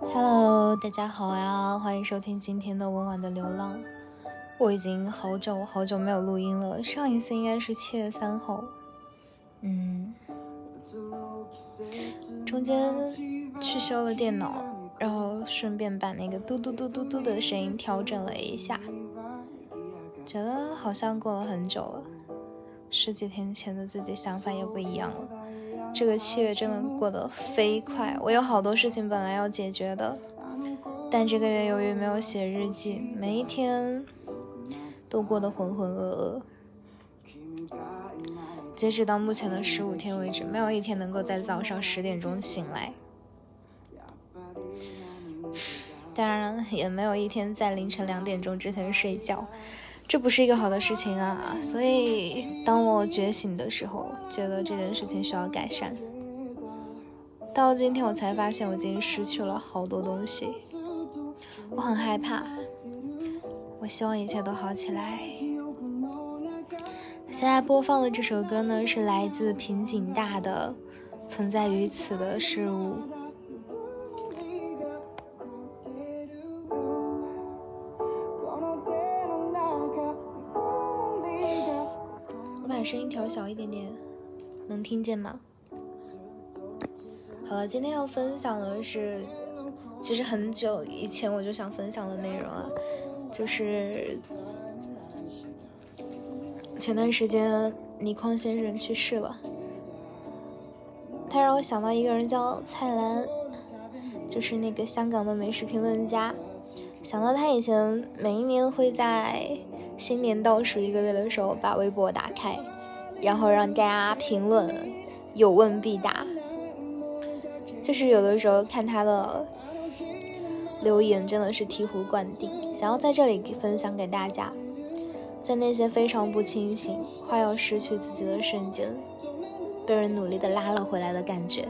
Hello，大家好呀，欢迎收听今天的温婉的流浪。我已经好久好久没有录音了，上一次应该是七月三号。嗯，中间去修了电脑，然后顺便把那个嘟嘟嘟嘟嘟的声音调整了一下，觉得好像过了很久了，十几天前的自己想法也不一样了。这个七月真的过得飞快，我有好多事情本来要解决的，但这个月由于没有写日记，每一天都过得浑浑噩噩。截止到目前的十五天为止，没有一天能够在早上十点钟醒来，当然也没有一天在凌晨两点钟之前睡觉。这不是一个好的事情啊！所以当我觉醒的时候，觉得这件事情需要改善。到今天，我才发现我已经失去了好多东西，我很害怕。我希望一切都好起来。现在播放的这首歌呢，是来自平井大的《存在于此的事物》。声音调小一点点，能听见吗？好了，今天要分享的是，其实很久以前我就想分享的内容啊，就是前段时间倪匡先生去世了，他让我想到一个人叫蔡澜，就是那个香港的美食评论家，想到他以前每一年会在新年倒数一个月的时候把微博打开。然后让大家评论，有问必答。就是有的时候看他的留言，真的是醍醐灌顶。想要在这里分享给大家，在那些非常不清醒、快要失去自己的瞬间，被人努力的拉了回来的感觉。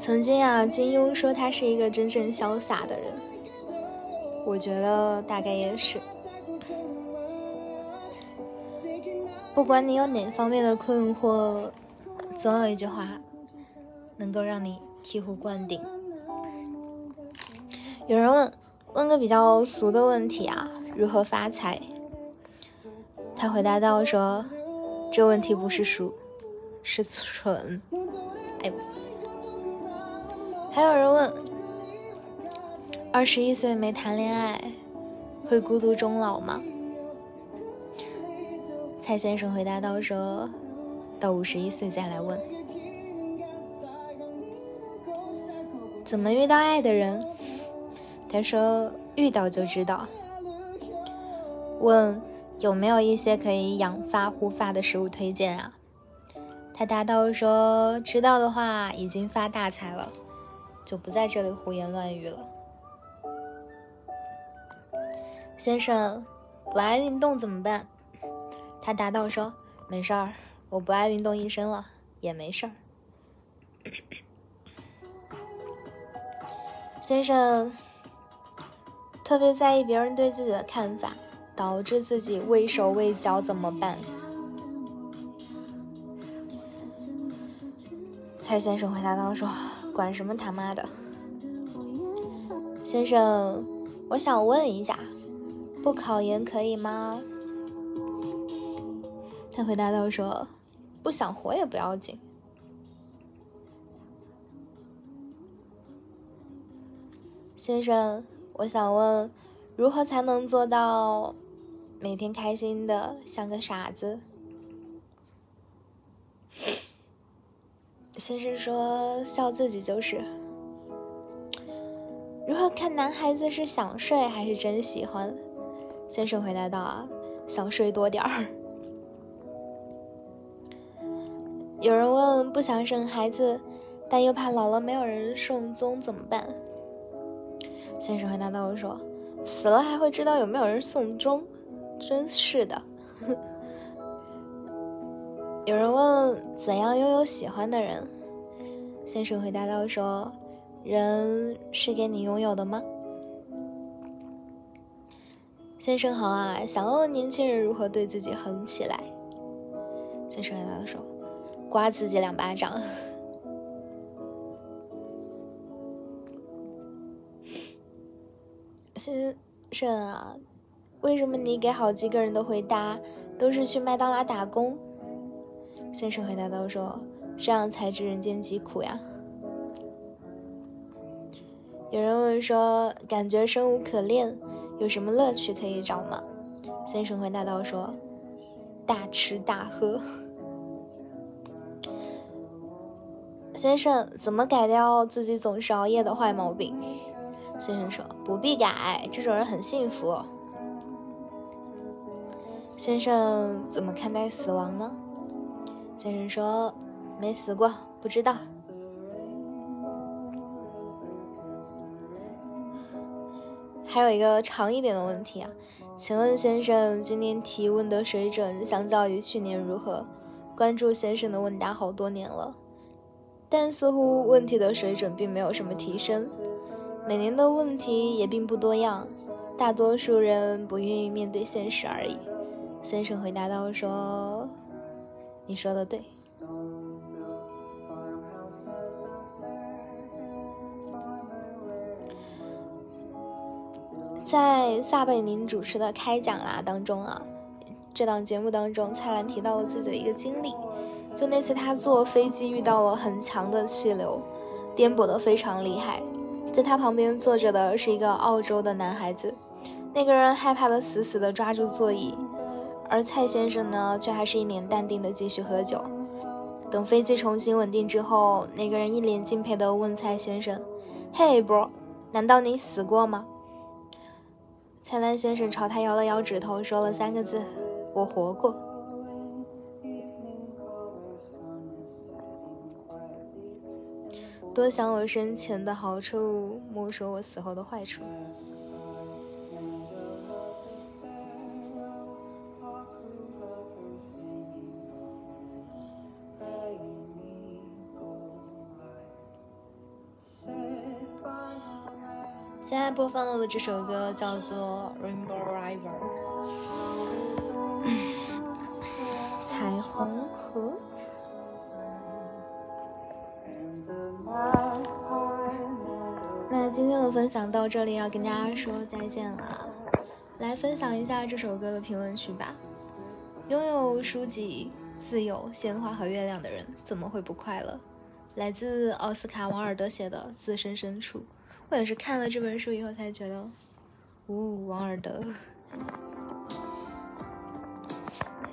曾经啊，金庸说他是一个真正潇洒的人，我觉得大概也是。不管你有哪方面的困惑，总有一句话能够让你醍醐灌顶。有人问，问个比较俗的问题啊，如何发财？他回答道说，这问题不是俗，是蠢。哎。还有人问：二十一岁没谈恋爱，会孤独终老吗？蔡先生回答道：说到五十一岁再来问。怎么遇到爱的人？他说遇到就知道。问有没有一些可以养发护发的食物推荐啊？他答道：说知道的话已经发大财了。就不在这里胡言乱语了。先生，不爱运动怎么办？他答道说：“没事儿，我不爱运动一生了，也没事儿。”先生，特别在意别人对自己的看法，导致自己畏手畏脚怎么办？蔡先生回答道说。管什么他妈的，先生，我想问一下，不考研可以吗？他回答道说，不想活也不要紧。先生，我想问，如何才能做到每天开心的像个傻子？先生说：“笑自己就是。”如何看男孩子是想睡还是真喜欢？先生回答道：“啊，想睡多点儿。”有人问：“不想生孩子，但又怕老了没有人送终怎么办？”先生回答道：“说死了还会知道有没有人送终？真是的。”有人问怎样拥有喜欢的人，先生回答道：“说，人是给你拥有的吗？”先生好啊，想问问年轻人如何对自己狠起来。先生回答说：“刮自己两巴掌。”先生啊，为什么你给好几个人的回答都是去麦当劳打工？先生回答道：“说这样才知人间疾苦呀。”有人问说：“感觉生无可恋，有什么乐趣可以找吗？”先生回答道：“说大吃大喝。”先生怎么改掉自己总是熬夜的坏毛病？先生说：“不必改，这种人很幸福。”先生怎么看待死亡呢？先生说：“没死过，不知道。”还有一个长一点的问题啊，请问先生，今年提问的水准相较于去年如何？关注先生的问答好多年了，但似乎问题的水准并没有什么提升。每年的问题也并不多样，大多数人不愿意面对现实而已。先生回答道：“说，你说的对。”在撒贝宁主持的开讲啦当中啊，这档节目当中，蔡澜提到了自己的一个经历，就那次他坐飞机遇到了很强的气流，颠簸的非常厉害。在他旁边坐着的是一个澳洲的男孩子，那个人害怕的死死的抓住座椅，而蔡先生呢，却还是一脸淡定地继续喝酒。等飞机重新稳定之后，那个人一脸敬佩地问蔡先生：“嘿，bro，难道你死过吗？”蔡澜先生朝他摇了摇指头，说了三个字：“我活过。”多想我生前的好处，莫说我死后的坏处。现在播放的这首歌叫做《Rainbow River》，彩虹河。那今天的分享到这里，要跟大家说再见了。来分享一下这首歌的评论区吧。拥有书籍、自由、鲜花和月亮的人，怎么会不快乐？来自奥斯卡·王尔德写的《自身深处》。我也是看了这本书以后才觉得，呜，王尔德，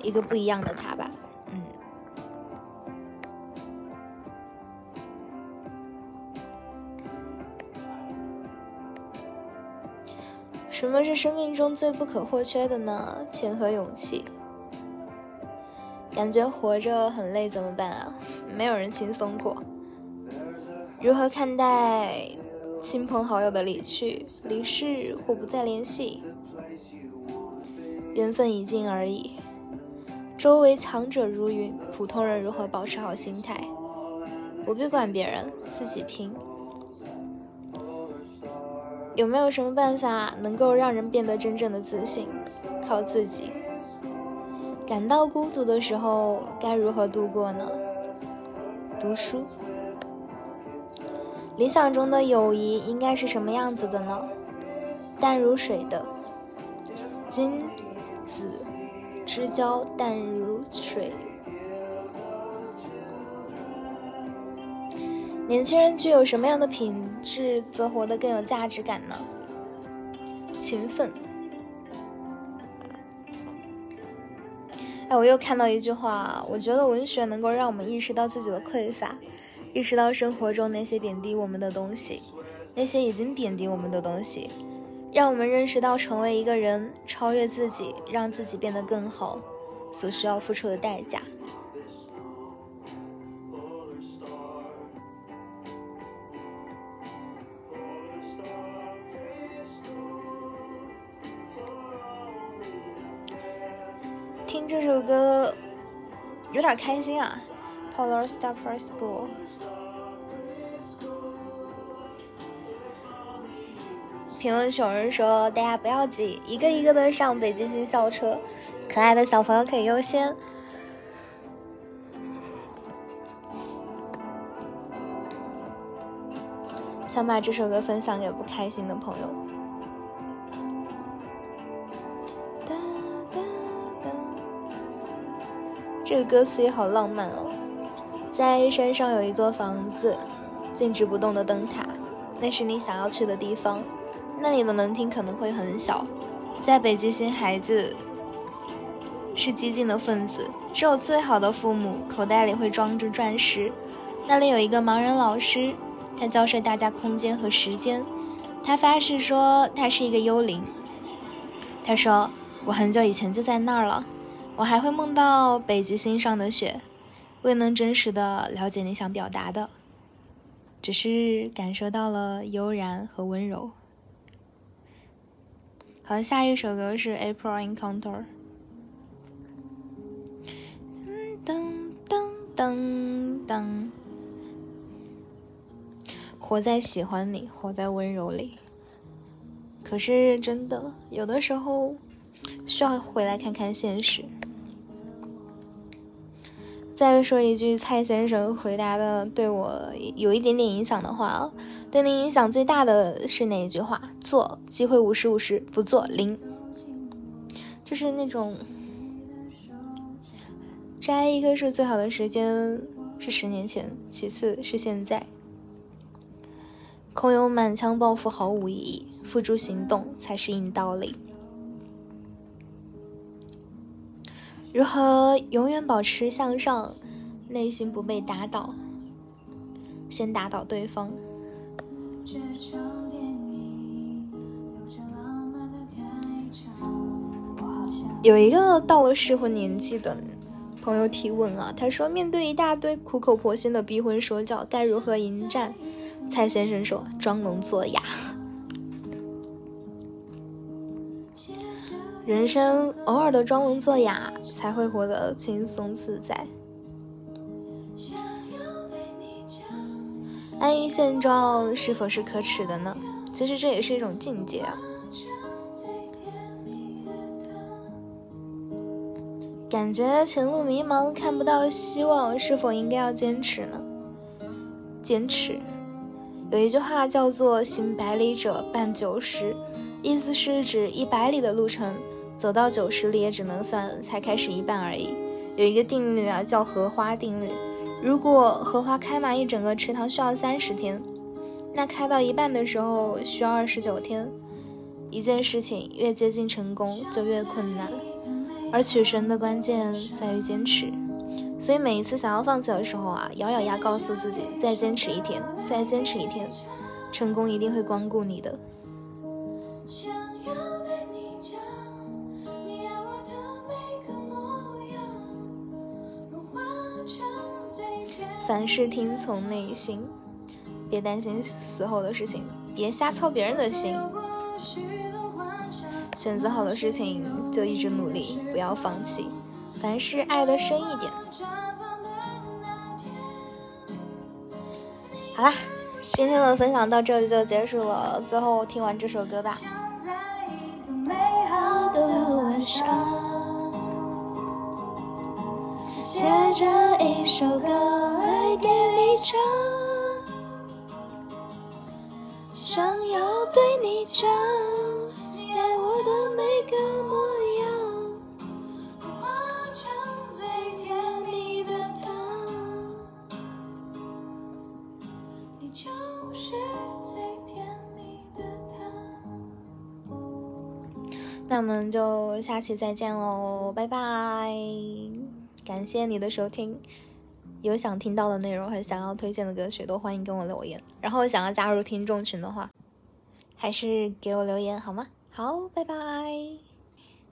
一个不一样的他吧。嗯什么是生命中最不可或缺的呢？钱和勇气。感觉活着很累怎么办啊？没有人轻松过。如何看待亲朋好友的离去、离世或不再联系？缘分已尽而已。周围强者如云，普通人如何保持好心态？不必管别人，自己拼。有没有什么办法能够让人变得真正的自信？靠自己。感到孤独的时候该如何度过呢？读书。理想中的友谊应该是什么样子的呢？淡如水的。君子之交淡如水。年轻人具有什么样的品质，则活得更有价值感呢？勤奋。哎，我又看到一句话，我觉得文学能够让我们意识到自己的匮乏，意识到生活中那些贬低我们的东西，那些已经贬低我们的东西，让我们认识到成为一个人，超越自己，让自己变得更好，所需要付出的代价。听这首歌有点开心啊，Polar Star Press School。评论区有人说：“大家不要急，一个一个的上北极星校车，可爱的小朋友可以优先。”想把这首歌分享给不开心的朋友。哒哒哒，这个歌词也好浪漫哦。在山上有一座房子，静止不动的灯塔，那是你想要去的地方。那里的门厅可能会很小。在北极星，孩子是激进的分子，只有最好的父母口袋里会装着钻石。那里有一个盲人老师。他教授大家空间和时间，他发誓说他是一个幽灵。他说：“我很久以前就在那儿了，我还会梦到北极星上的雪，未能真实的了解你想表达的，只是感受到了悠然和温柔。”好，下一首歌是《April Encounter》。噔噔噔噔噔。活在喜欢里，活在温柔里。可是真的，有的时候需要回来看看现实。再说一句蔡先生回答的对我有一点点影响的话，对你影响最大的是哪一句话？做机会五十五十，不做零。就是那种摘一棵树最好的时间是十年前，其次是现在。空有满腔抱负毫无意义，付诸行动才是硬道理。如何永远保持向上，内心不被打倒？先打倒对方。有一个到了适婚年纪的朋友提问啊，他说：“面对一大堆苦口婆心的逼婚说教，该如何迎战？”蔡先生说：“装聋作哑，人生偶尔的装聋作哑，才会活得轻松自在。安于现状是否是可耻的呢？其实这也是一种境界啊。感觉前路迷茫，看不到希望，是否应该要坚持呢？坚持。”有一句话叫做“行百里者半九十”，意思是指一百里的路程走到九十里也只能算才开始一半而已。有一个定律啊，叫荷花定律。如果荷花开满一整个池塘需要三十天，那开到一半的时候需要二十九天。一件事情越接近成功就越困难，而取神的关键在于坚持。所以每一次想要放弃的时候啊，咬咬牙告诉自己，再坚持一天，再坚持一天，成功一定会光顾你的。凡事听从内心，别担心死后的事情，别瞎操别人的心。选择好的事情就一直努力，不要放弃。凡事爱的深一点。好啦，今天的分享到这里就结束了。最后听完这首歌吧。写着一首歌会给你唱，想要对你讲，你爱我的每个模样，化成最甜蜜的糖，你就是最甜蜜的糖。那我们就下期再见喽，拜拜！感谢你的收听。有想听到的内容和想要推荐的歌曲都欢迎跟我留言。然后想要加入听众群的话，还是给我留言好吗？好，拜拜。